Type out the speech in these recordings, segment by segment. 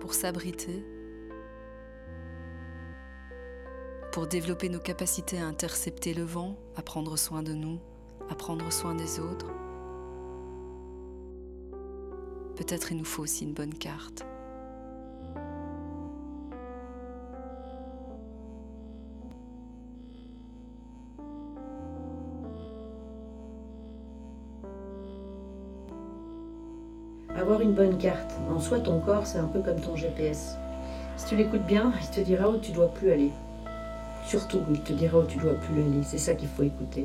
pour s'abriter, pour développer nos capacités à intercepter le vent, à prendre soin de nous, à prendre soin des autres. Peut-être il nous faut aussi une bonne carte. Avoir une bonne carte. En soi, ton corps, c'est un peu comme ton GPS. Si tu l'écoutes bien, il te dira où tu dois plus aller. Surtout, il te dira où tu dois plus aller. C'est ça qu'il faut écouter.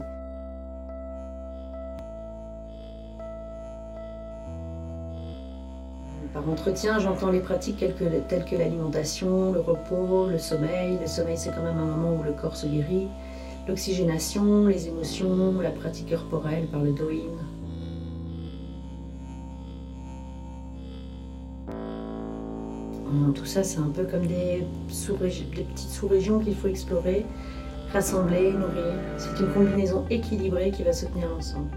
Par entretien, j'entends les pratiques telles que, l'alimentation, le repos, le sommeil. Le sommeil, c'est quand même un moment où le corps se guérit. L'oxygénation, les émotions, la pratique corporelle par le doin. Tout ça, c'est un peu comme des, des petites sous-régions qu'il faut explorer, rassembler, nourrir. C'est une combinaison équilibrée qui va se tenir ensemble.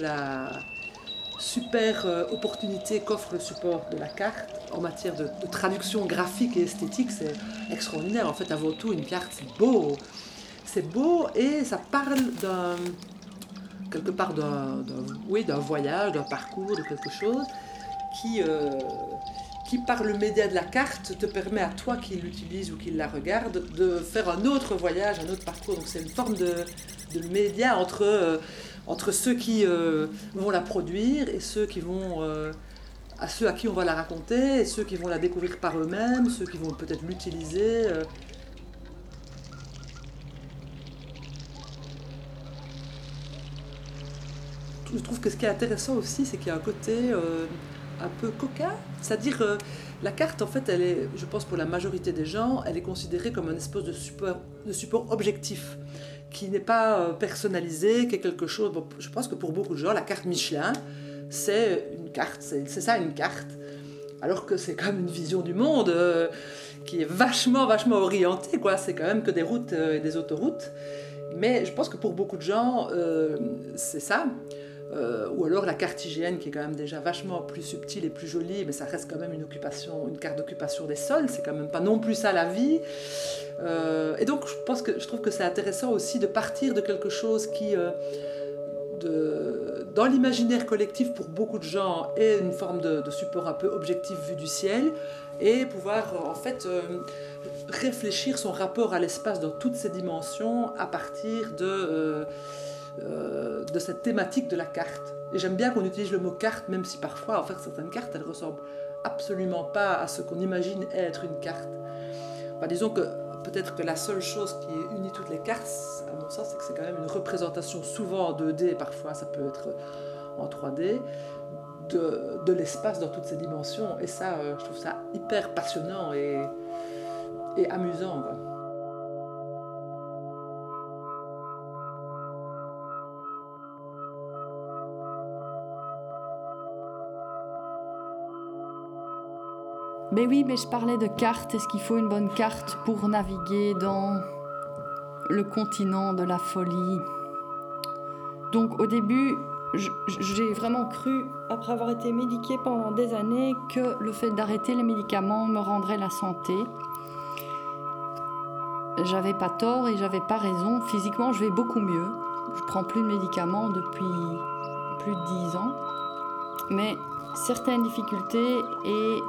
La super euh, opportunité qu'offre le support de la carte en matière de, traduction graphique et esthétique, c'est extraordinaire. En fait, avant tout, une carte, c'est beau. C'est beau et ça parle d'un quelque part d'un oui, voyage, d'un parcours, de quelque chose qui, euh, qui, par le média de la carte, te permet à toi qui l'utilise ou qui la regarde de faire un autre voyage, un autre parcours. Donc c'est une forme de, de média entre... Euh, entre ceux qui euh, vont la produire et ceux qui vont euh, à ceux à qui on va la raconter et ceux qui vont la découvrir par eux-mêmes, ceux qui vont peut-être l'utiliser. Euh. Je trouve que ce qui est intéressant aussi, c'est qu'il y a un côté un peu coquin, c'est-à-dire la carte, en fait, elle est, je pense pour la majorité des gens, elle est considérée comme un espèce de support, de support objectif qui n'est pas euh, personnalisé, qui est quelque chose. je pense que pour beaucoup de gens, la carte Michelin, c'est une carte, c'est ça une carte. Alors que c'est comme une vision du monde euh, qui est vachement, vachement orientée, quoi. C'est quand même que des routes euh, et des autoroutes. Mais je pense que pour beaucoup de gens, c'est ça. Ou alors la carte hygiène qui est quand même déjà vachement plus subtile et plus jolie, mais ça reste quand même une occupation, une carte d'occupation des sols, c'est quand même pas non plus ça la vie. Euh, et donc, je pense que je trouve que c'est intéressant aussi de partir de quelque chose qui, euh, de, dans l'imaginaire collectif pour beaucoup de gens, est une forme de, support un peu objectif vu du ciel, et pouvoir en fait euh, réfléchir son rapport à l'espace dans toutes ses dimensions à partir de, de cette thématique de la carte. Et j'aime bien qu'on utilise le mot carte, même si parfois, en fait, certaines cartes, elles ressemblent absolument pas à ce qu'on imagine être une carte. disons que peut-être que la seule chose qui unit toutes les cartes, à mon sens, c'est que c'est quand même une représentation souvent en 2D, parfois ça peut être en 3D, de, de l'espace dans toutes ses dimensions. Et ça, euh, je trouve ça hyper passionnant et, et amusant. Mais oui, mais je parlais de carte. Est-ce qu'il faut une bonne carte pour naviguer dans le continent de la folie? Donc au début, j'ai vraiment cru, après avoir été médiquée pendant des années, que le fait d'arrêter les médicaments me rendrait la santé. J'avais pas tort et j'avais pas raison. Physiquement, je vais beaucoup mieux. Je prends plus de médicaments depuis plus de 10 ans. Mais certaines difficultés et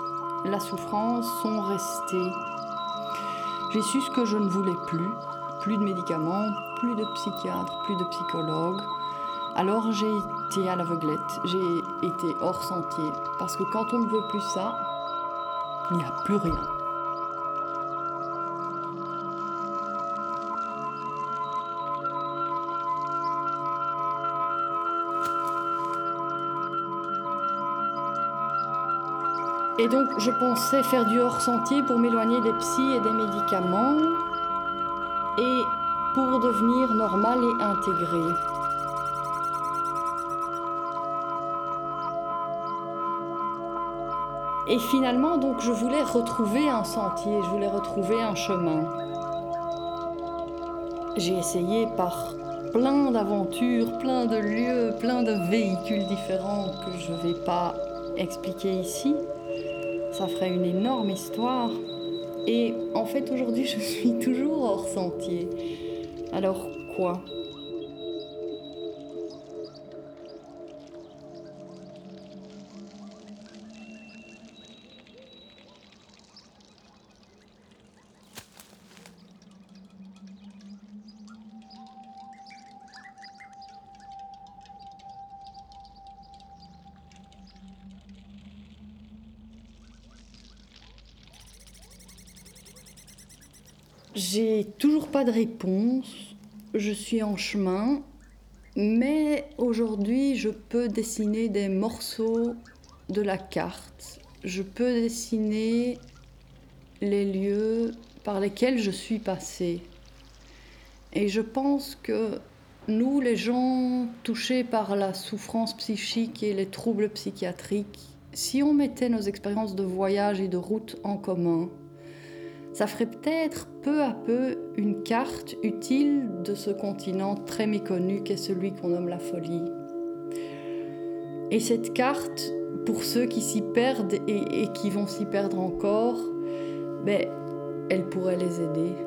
la souffrance sont restées. J'ai su ce que je ne voulais plus, plus de médicaments, plus de psychiatres, plus de psychologues. Alors j'ai été à l'aveuglette, j'ai été hors sentier, parce que quand on ne veut plus ça, il n'y a plus rien. Et donc je pensais faire du hors-sentier pour m'éloigner des psys et des médicaments et pour devenir normal et intégré. Et finalement, donc, je voulais retrouver un sentier, je voulais retrouver un chemin. J'ai essayé par plein d'aventures, plein de lieux, plein de véhicules différents que je ne vais pas expliquer ici. Ça ferait une énorme histoire. Et en fait, aujourd'hui, je suis toujours hors sentier. Alors quoi? J'ai toujours pas de réponse. Je suis en chemin. Mais aujourd'hui, je peux dessiner des morceaux de la carte. Je peux dessiner les lieux par lesquels je suis passée. Et je pense que nous, les gens touchés par la souffrance psychique et les troubles psychiatriques, si on mettait nos expériences de voyage et de route en commun, ça ferait peut-être peu à peu une carte utile de ce continent très méconnu qu'est celui qu'on nomme la folie. Et cette carte, pour ceux qui s'y perdent et, qui vont s'y perdre encore, ben, elle pourrait les aider.